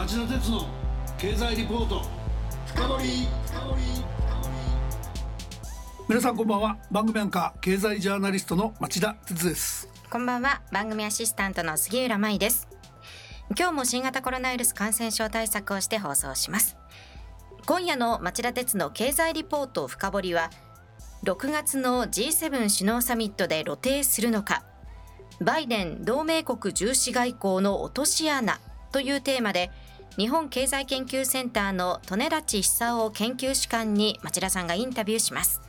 町田鉄の経済リポート。深掘皆さんこんばんは。番組アンカー経済ジャーナリストの町田鉄です。こんばんは。番組アシスタントの杉浦舞です。今日も新型コロナウイルス感染症対策をして放送します。今夜の町田鉄の経済リポート深掘は6月の G7 首脳サミットで露呈するのか。バイデン同盟国重視外交の落とし穴というテーマで日本経済研究センターの利根立久夫研究主幹に町田さんがインタビューします。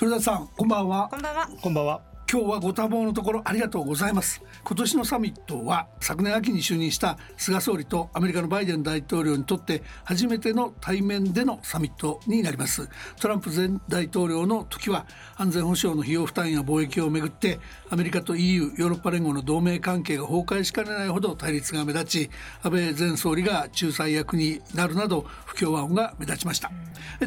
利根さんこんばんはこんばんは。こんばんは今日はご多忙のところありがとうございます。今年のサミットは昨年秋に就任した菅総理とアメリカのバイデン大統領にとって初めての対面でのサミットになります。トランプ前大統領の時は安全保障の費用負担や貿易をめぐってアメリカと EU ヨーロッパ連合の同盟関係が崩壊しかねないほど対立が目立ち安倍前総理が仲裁役になるなど不協和音が目立ちました。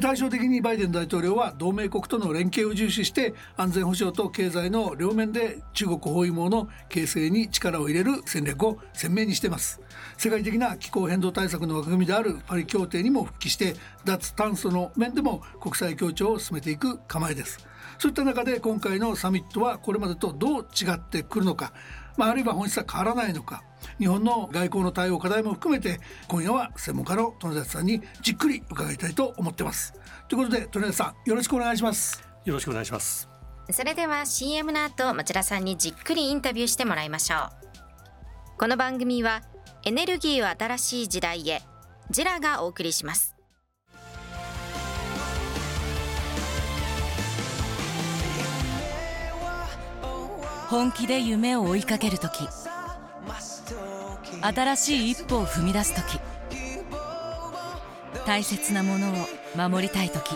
対照的にバイデン大統領は同盟国との連携を重視して安全保障と経済の両面で中国包囲網の形成に力を入れる戦略を鮮明にしています。世界的な気候変動対策の枠組みであるパリ協定にも復帰して脱炭素の面でも国際協調を進めていく構えです。そういった中で今回のサミットはこれまでとどう違ってくるのかまあ、あるいは本質は変わらないのか日本の外交の対応課題も含めて今夜は専門家の利根さんにじっくり伺いたいと思ってます。ということで利根さんよろしくお願いします。よろしくお願いします。それでは CM の後町田さんにじっくりインタビューしてもらいましょう。この番組はエネルギーを新しい時代へジラがお送りします。本気で夢を追いかける時新しい一歩を踏み出す時大切なものを守りたい時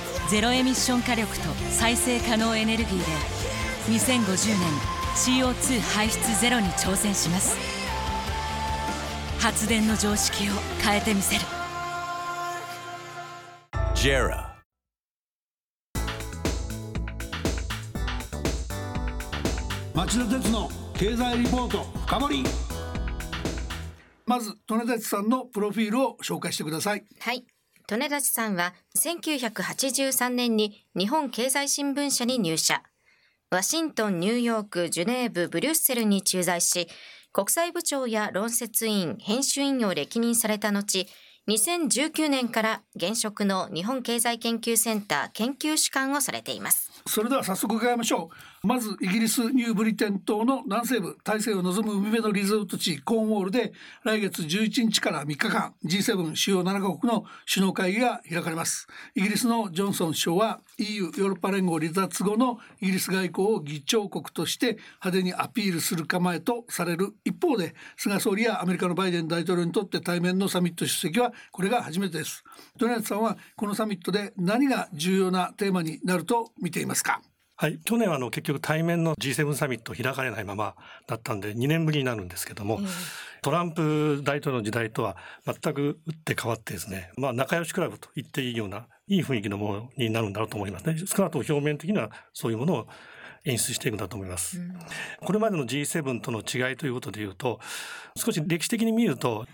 ゼロエミッション火力と再生可能エネルギーで2050年 CO2 排出ゼロに挑戦します。発電の常識を変えてみせる。JERA. 町田鉄の経済リポート深掘り。まず利根立さんのプロフィールを紹介してください。はい利根立さんは1983年に日本経済新聞社に入社。ワシントン、ニューヨーク、ジュネーブ、ブリュッセルに駐在し国際部長や論説委員、編集委員を歴任された後2019年から現職の日本経済研究センター研究主幹をされています。それでは早速伺いましょう。まずイギリスニューブリテン島の南西部大西洋を望む海辺のリゾート地コーンウォールで来月11日から3日間 G7 主要7カ国の首脳会議が開かれます。イギリスのジョンソン首相は EU ヨーロッパ連合離脱後のイギリス外交を議長国として派手にアピールする構えとされる一方で菅総理やアメリカのバイデン大統領にとって対面のサミット出席はこれが初めてです。トニアさんはこのサミットで何が重要なテーマになると見ていますか？はい、去年はあの結局対面の G7 サミット開かれないままだったんで2年ぶりになるんですけども、うん、トランプ大統領の時代とは全く打って変わってですね、まあ仲良しクラブと言っていいような、いい雰囲気のものになるんだろうと思いますね。少なくとも表面的にはそういうものを演出していくんだと思います。うん、これまでの G7 との違いということで言うと、少し歴史的に見ると、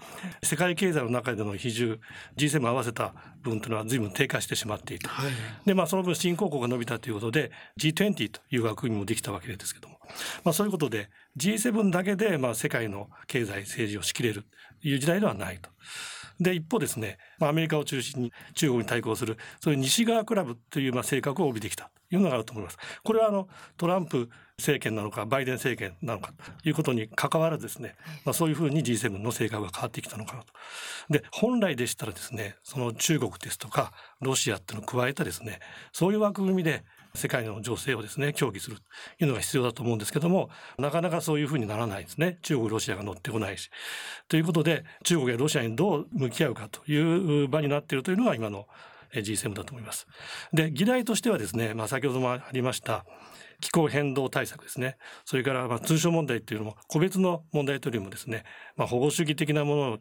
世界経済の中での比重、G7 合わせた分というのは随分低下してしまっている。はい、で、まあその分新興国が伸びたということで G20 という枠組みもできたわけですけども、まあそういうことで G7 だけでまあ世界の経済政治を仕切れるという時代ではないと。で、一方ですね、アメリカを中心に中国に対抗する、そういう西側クラブというまあ性格を帯びてきた。いうのがあると思います。これはあのトランプ政権なのかバイデン政権なのかということに関わらずですね、まあ、そういうふうに G7 の性格が変わってきたのかなと。で本来でしたらですねその中国ですとかロシアっていうのを加えたですねそういう枠組みで世界の情勢をですね協議するというのが必要だと思うんですけどもなかなかそういうふうにならないですね中国ロシアが乗ってこないしということで中国やロシアにどう向き合うかという場になっているというのが今の G7 だと思います。で議題としてはですね、まあ、先ほどもありました気候変動対策ですねそれからまあ通商問題っていうのも個別の問題というよりもですね、まあ、保護主義的なものを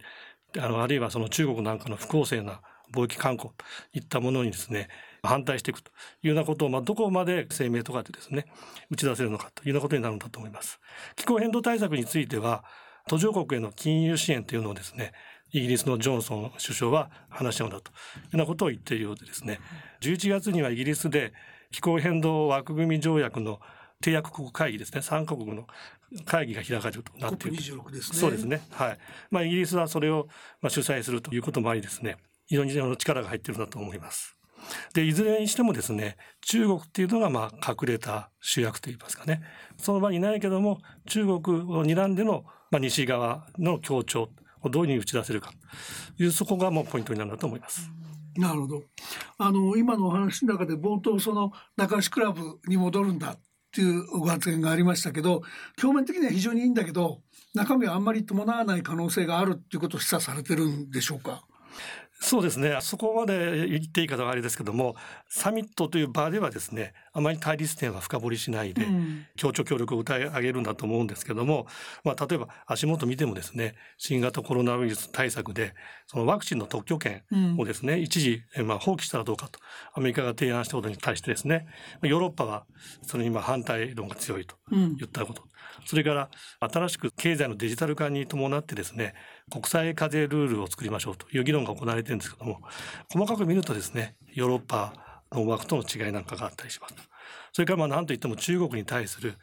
あのあるいはその中国なんかの不公正な貿易慣行といったものにですね反対していくというようなことを、まあ、どこまで声明とかでですね打ち出せるのかというようなことになるんだと思います。気候変動対策については途上国への金融支援というのをですねイギリスのジョンソン首相は話し合うんだというようなことを言っているようでですね11月にはイギリスで気候変動枠組み条約の締約国会議ですね3カ国の会議が開かれるとなっている、ね、そうですね。はい。まあイギリスはそれをまあ主催するということもありですね。非常に力が入っているんだと思います。でいずれにしてもですね中国っていうのがまあ隠れた主役といいますかね。その場にいないけども中国を睨んでのまあ西側の協調をどういうふうに打ち出せるかというそこがもうポイントになるんだと思います。なるほど。あの今のお話の中で冒頭その仲良しクラブに戻るんだっていうご発言がありましたけど表面的には非常にいいんだけど中身はあんまり伴わない可能性があるっていうことを示唆されてるんでしょうか？そうですね。そこまで言っていい方はあれですけどもサミットという場ではですねあまり対立点は深掘りしないで、うん、協調協力を歌い上げるんだと思うんですけども、まあ、例えば足元見てもですね新型コロナウイルス対策でそのワクチンの特許権をですね、うん、一時、まあ、放棄したらどうかとアメリカが提案したことに対してですねヨーロッパはその今反対論が強いと言ったこと、うん、それから新しく経済のデジタル化に伴ってですね国際課税ルールを作りましょうという議論が行われてるんですけども細かく見るとですねヨーロッパの枠との違いなんかがあったりします。それからまあ何といっても中国に対する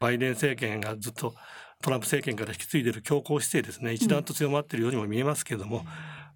バイデン政権がずっとトランプ政権から引き継いでいる強硬姿勢ですね一段と強まっているようにも見えますけれども、うん、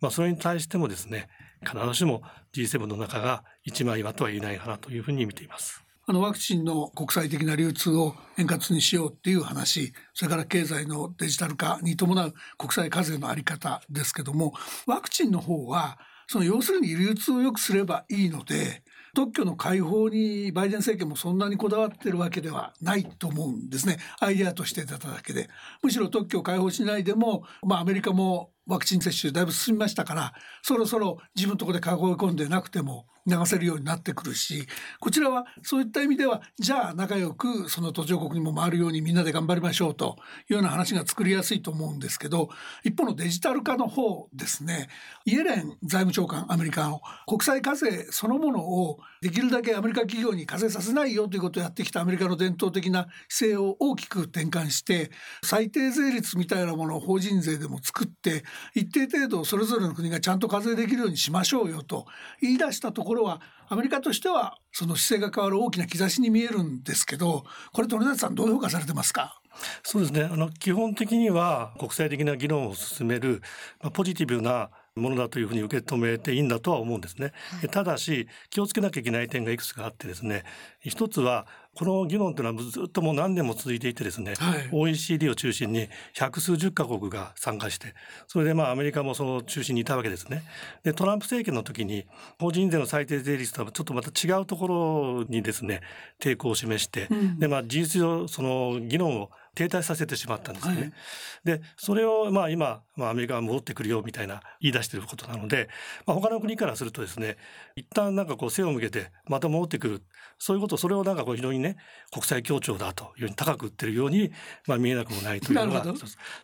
まあ、それに対してもですね必ずしも G7 の中が一枚岩とは言えないかなというふうに見ています。あのワクチンの国際的な流通を円滑にしようっていう話それから経済のデジタル化に伴う国際課税の在り方ですけどもワクチンの方はその要するに流通を良くすればいいので特許の解放にバイデン政権もそんなにこだわってるわけではないと思うんですね。アイデアとして出ただけで。むしろ特許を解放しないでも、まあ、アメリカもワクチン接種だいぶ進みましたからそろそろ自分のところで囲い込んでなくても流せるようになってくるしこちらはそういった意味ではじゃあ仲良くその途上国にも回るようにみんなで頑張りましょうというような話が作りやすいと思うんですけど一方のデジタル化の方ですねイエレン財務長官アメリカの国際課税そのものをできるだけアメリカ企業に課税させないよということをやってきたアメリカの伝統的な姿勢を大きく転換して最低税率みたいなものを法人税でも作って一定程度それぞれの国がちゃんと課税できるようにしましょうよと言い出したところはアメリカとしてはその姿勢が変わる大きな兆しに見えるんですけどこれ鳥谷さんどう評価されてますか？そうですね。あの基本的には国際的な議論を進める、まあ、ポジティブなものだというふうに受け止めていいんだとは思うんですね。はい、ただし気をつけなきゃいけない点がいくつかあってですね一つはこの議論というのはずっともう何年も続いていてですね、はい、OECD を中心に百数十カ国が参加してそれでまあアメリカもその中心にいたわけですね。でトランプ政権の時に法人税の最低税率とはちょっとまた違うところにですね抵抗を示して、うん、でまあ事実上その議論を停滞させてしまったんですね。はい、でそれをまあ今、まあ、アメリカが戻ってくるよみたいな言い出していることなので、まあ、他の国からするとですね一旦なんかこう背を向けてまた戻ってくる。そういうことそれをなんかこう非常にね国際協調だというふうに高く売ってるように、まあ、見えなくもないというのが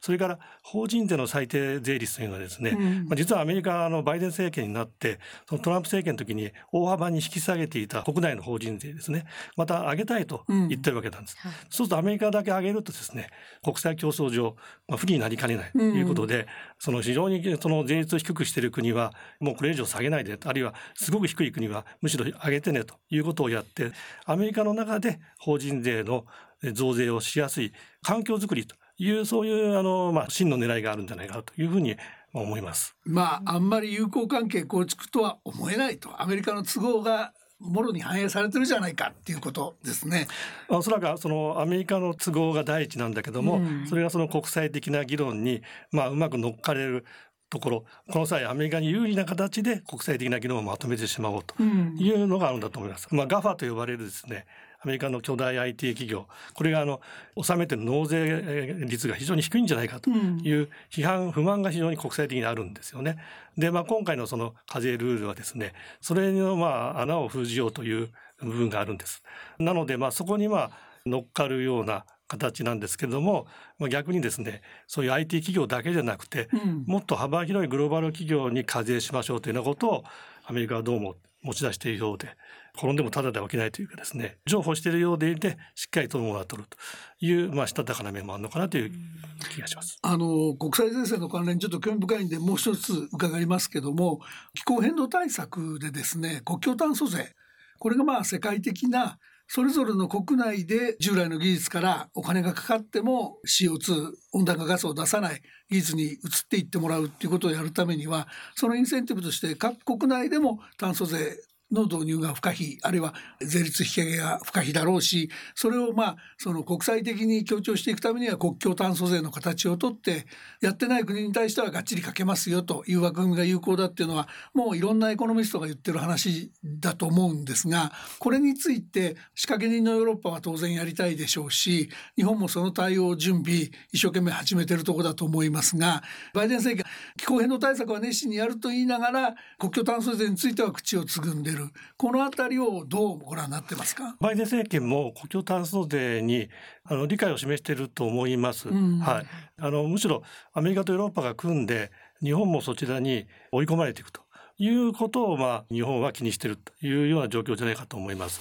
それから法人税の最低税率というのはですね、うん、まあ、実はアメリカのバイデン政権になってそのトランプ政権の時に大幅に引き下げていた国内の法人税ですねまた上げたいと言ってるわけなんです。うん、そうするとアメリカだけ上げるとですね国際競争上、まあ、不利になりかねないということで、うん、その非常にその税率を低くしている国はもうこれ以上下げないであるいはすごく低い国はむしろ上げてねということをやってアメリカの中で法人税の増税をしやすい環境づくりというそういうあの、まあ、真の狙いがあるんじゃないかというふうに思います。まああんまり友好関係構築とは思えないとアメリカの都合がもろに反映されてるじゃないかっていうことですね。おそらくそのアメリカの都合が第一なんだけども、うん、それがその国際的な議論にまあうまく乗っかれるところこの際アメリカに有利な形で国際的な議論をまとめてしまおうというのがあるんだと思います。まあ、ガファと呼ばれるですねアメリカの巨大 IT 企業これがあの納めてる納税率が非常に低いんじゃないかという批判不満が非常に国際的にあるんですよね。で、まあ、今回のその課税ルールはですねそれのまあ穴を封じようという部分があるんです。なのでまあそこにまあ乗っかるような形なんですけれども、まあ、逆にですねそういう IT 企業だけじゃなくて、うん、もっと幅広いグローバル企業に課税しましょうというようなことをアメリカはどうも持ち出しているようで転んでもただでは起きないというかですね譲歩しているようでいてしっかりとものを取るという、まあ、したたかな面もあるのかなという気がします。あの国際税制の関連ちょっと興味深いんでもう一つ伺いますけども気候変動対策でですね国境炭素税。これがまあ世界的なそれぞれの国内で従来の技術からお金がかかっても CO2 温暖化ガスを出さない技術に移っていってもらうっていうことをやるためにはそのインセンティブとして各国内でも炭素税の導入が不可避あるいは税率引き上げが不可避だろうしそれをまあその国際的に強調していくためには国境炭素税の形をとってやってない国に対してはがっちりかけますよという枠組みが有効だっていうのはもういろんなエコノミストが言ってる話だと思うんですがこれについて仕掛け人のヨーロッパは当然やりたいでしょうし日本もその対応準備一生懸命始めてるとこだと思いますがバイデン政権気候変動対策は熱心にやると言いながら国境炭素税については口をつぐんでる。る。このあたりをどうご覧になってますか？バイデン政権も国境炭素税にあの理解を示していると思います、うん、はい、あのむしろアメリカとヨーロッパが組んで日本もそちらに追い込まれていくということを、まあ、日本は気にしているというような状況じゃないかと思います。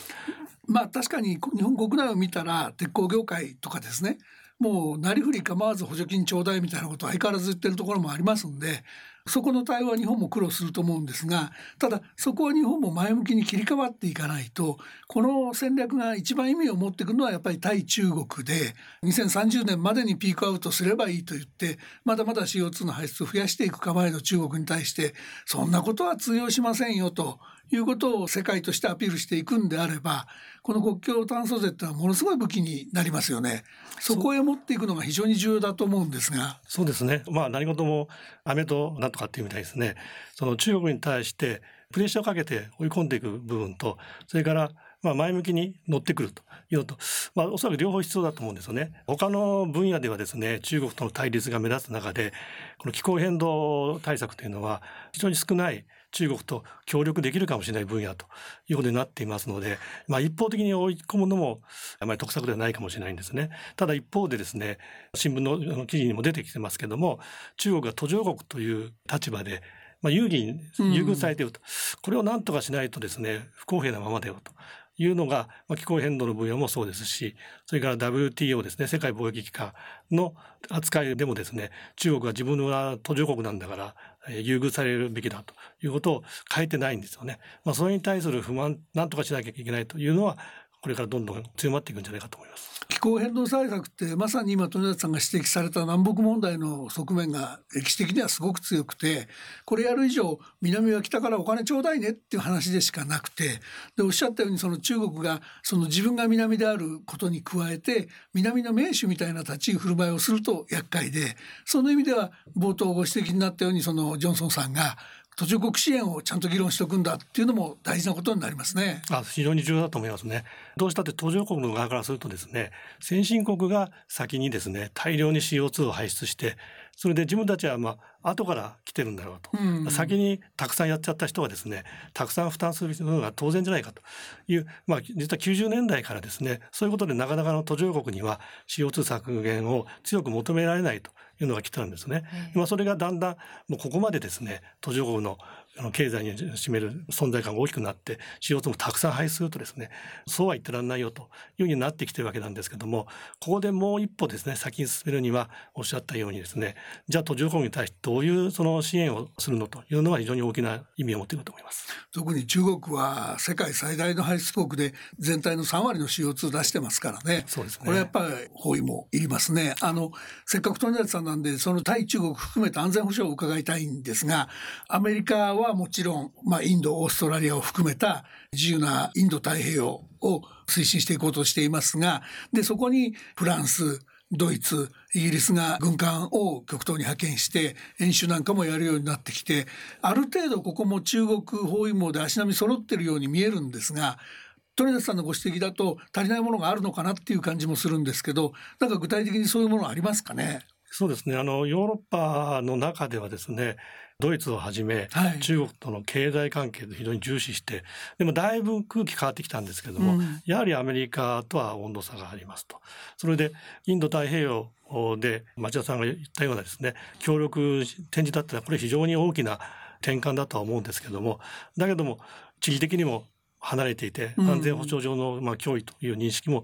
まあ確かに日本国内を見たら鉄鋼業界とかですねもうなりふり構わず補助金ちょうだいみたいなことは相変わらず言ってるところもありますんでそこの対応は日本も苦労すると思うんですがただそこは日本も前向きに切り替わっていかないとこの戦略が一番意味を持ってくるのはやっぱり対中国で2030年までにピークアウトすればいいと言ってまだまだ CO2 の排出を増やしていく構えの中国に対してそんなことは通用しませんよということを世界としてアピールしていくんであればこの国境炭素税ってのはものすごい武器になりますよね。そこへ持っていくのが非常に重要だと思うんですが。そうですね。まあ何事も飴となんとかっていうみたいですね。その中国に対してプレッシャーをかけて追い込んでいく部分とそれからまあ前向きに乗ってくるというのと、まあ、おそらく両方必要だと思うんですよね。他の分野ではですね中国との対立が目立つ中でこの気候変動対策というのは非常に少ない中国と協力できるかもしれない分野ということになっていますので、まあ、一方的に追い込むのもあまり得策ではないかもしれないんですね。ただ一方でですね新聞の記事にも出てきてますけども中国が途上国という立場でまあ、有利に優遇されていると、うん、これを何とかしないとですね不公平なままだよというのが、まあ、気候変動の分野もそうですしそれから WTO ですね世界貿易機関の扱いでもですね中国は自分は途上国なんだから優遇されるべきだということを変えてないんですよね。まあ、それに対する不満なんとかしなきゃいけないというのはこれからどんどん強まっていくんじゃないかと思います。気候変動対策ってまさに今富田さんが指摘された南北問題の側面が歴史的にはすごく強くてこれやる以上南は北からお金ちょうだいねっていう話でしかなくてでおっしゃったようにその中国がその自分が南であることに加えて南の名手みたいな立ち居振る舞いをすると厄介でその意味では冒頭ご指摘になったようにそのジョンソンさんが途上国支援をちゃんと議論しておくんだっていうのも大事なことになりますね。あ非常に重要だと思いますね。どうしたって途上国の側からするとですね先進国が先にですね大量に CO2 を排出してそれで自分たちはまあ後から来てるんだろうと、うん、先にたくさんやっちゃった人はですねたくさん負担するのが当然じゃないかというまあ実は90年代からですねそういうことでなかなかの途上国には CO2 削減を強く求められないというのが来たんですね。まあ、それがだんだんもうここまでですね途上国の経済に占める存在感が大きくなって CO2 もたくさん排出するとですねそうは言ってらんないよというふうになってきてるわけなんですけどもここでもう一歩ですね先に進めるにはおっしゃったようにですねじゃあ途上国に対してどういうその支援をするのというのは非常に大きな意味を持っていると思います。特に中国は世界最大の排出国で全体の3割の CO2 出してますからね。そうですね。これやっぱり包囲もいりますね。あのせっかく富田さんなんでその対中国含めて安全保障を伺いたいんですがアメリカははもちろん、まあ、インドオーストラリアを含めた自由なインド太平洋を推進していこうとしていますがでそこにフランスドイツイギリスが軍艦を極東に派遣して演習なんかもやるようになってきてある程度ここも中国包囲網で足並み揃ってるように見えるんですが鳥田さんのご指摘だと足りないものがあるのかなっていう感じもするんですけどなんか具体的にそういうものありますかね？そうですね。あのヨーロッパの中ではですねドイツをはじめ、はい、中国との経済関係で非常に重視してでもだいぶ空気変わってきたんですけども、うん、やはりアメリカとは温度差がありますと。それでインド太平洋で町田さんが言ったようなですね協力展示だったらこれ非常に大きな転換だとは思うんですけどもだけども地理的にも離れていて安全保障上のまあ脅威という認識も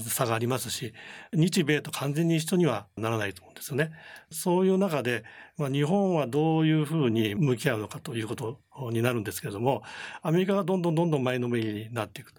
差がありますし日米と完全に一緒にはならないと思うんですよね。そういう中で、まあ、日本はどういうふうに向き合うのかということになるんですけれどもアメリカがどんどんどんどん前のめりになっていく。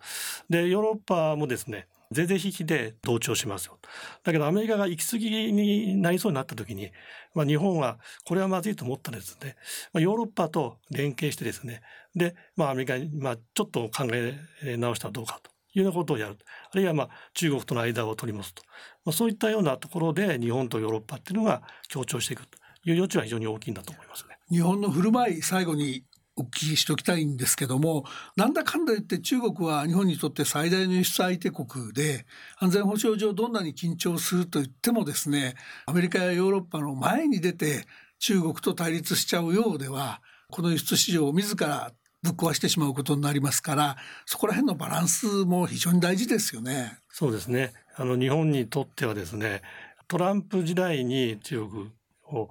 でヨーロッパもですねぜぜひひで同調しますよ。だけどアメリカが行き過ぎになりそうになった時に、まあ、日本はこれはまずいと思ったらですね、まあ、ヨーロッパと連携してですねで、まあ、アメリカに、まあ、ちょっと考え直したらどうかというようなことをやる。あるいはまあ中国との間を取り持つと。まあ、そういったようなところで日本とヨーロッパっていうのが協調していくという余地は非常に大きいんだと思いますね。日本の振る舞い最後にお聞きしておきたいんですけどもなんだかんだ言って中国は日本にとって最大の輸出相手国で安全保障上どんなに緊張すると言ってもですねアメリカやヨーロッパの前に出て中国と対立しちゃうようではこの輸出市場を自らぶっ壊してしまうことになりますからそこら辺のバランスも非常に大事ですよね。そうですねあの日本にとってはですねトランプ時代に中国を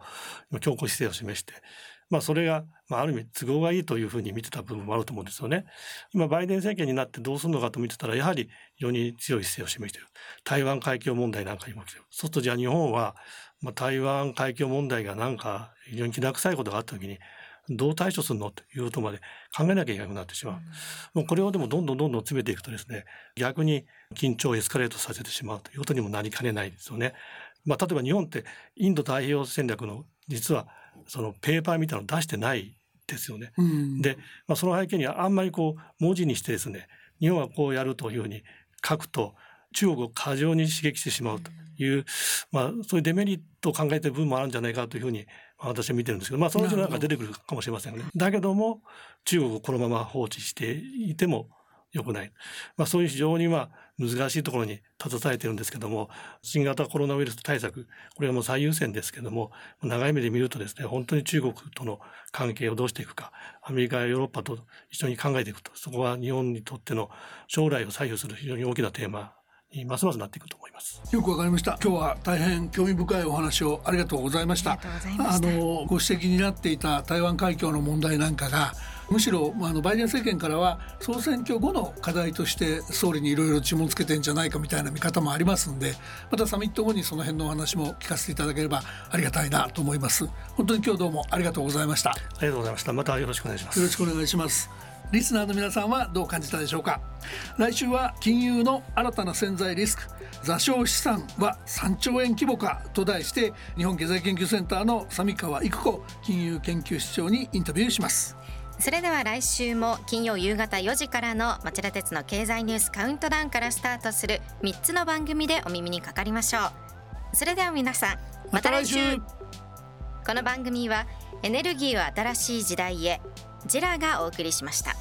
強硬姿勢を示してまあそれが、まあ、ある意味都合がいいというふうに見てた部分もあると思うんですよね。今バイデン政権になってどうするのかと見てたらやはり非常に強い姿勢を示している台湾海峡問題なんかにも来てるそうするとじゃあ日本は、まあ、台湾海峡問題がなんか非常にきな臭いことがあった時にどう対処するの？ということまで考えなきゃいけなくなってしまう。もうこれをでもどんどんどんどん詰めていくとですね、逆に緊張をエスカレートさせてしまうということにもなりかねないですよね。まあ、例えば日本ってインド太平洋戦略の実はそのペーパーみたいなの出してないですよね。うん、で、まあ、その背景にはあんまりこう文字にしてですね日本はこうやるというふうに書くと中国を過剰に刺激してしまうという、まあ、そういうデメリットを考えてる部分もあるんじゃないかというふうに私は見てるんですけど、まあ、そのうち出てくるかもしれませんね。だけども中国をこのまま放置していても良くない。まあ、そういう非常にまあ難しいところに立たされてるんですけども、新型コロナウイルス対策、これはもう最優先ですけども、長い目で見るとですね、本当に中国との関係をどうしていくか、アメリカやヨーロッパと一緒に考えていくと、そこは日本にとっての将来を左右する非常に大きなテーマにますますなっていくと思います。よくわかりました。今日は大変興味深いお話をありがとうございました。あのご指摘になっていた台湾海峡の問題なんかがむしろ、まあ、あのバイデン政権からは総選挙後の課題として総理にいろいろ注文つけてんじゃないかみたいな見方もありますんでまたサミット後にその辺のお話も聞かせていただければありがたいなと思います。本当に今日どうもありがとうございました。ありがとうございました。またよろしくお願いします。よろしくお願いしますリスナーの皆さんはどう感じたでしょうか？来週は金融の新たな潜在リスク座礁資産は3兆円規模かと題して日本経済研究センターの三川育子金融研究室長にインタビューします。それでは来週も金曜夕方4時からの町田鉄の経済ニュースカウントダウンからスタートする3つの番組でお耳にかかりましょう。それでは皆さんまた来週。この番組はエネルギーを新しい時代へジラがお送りしました。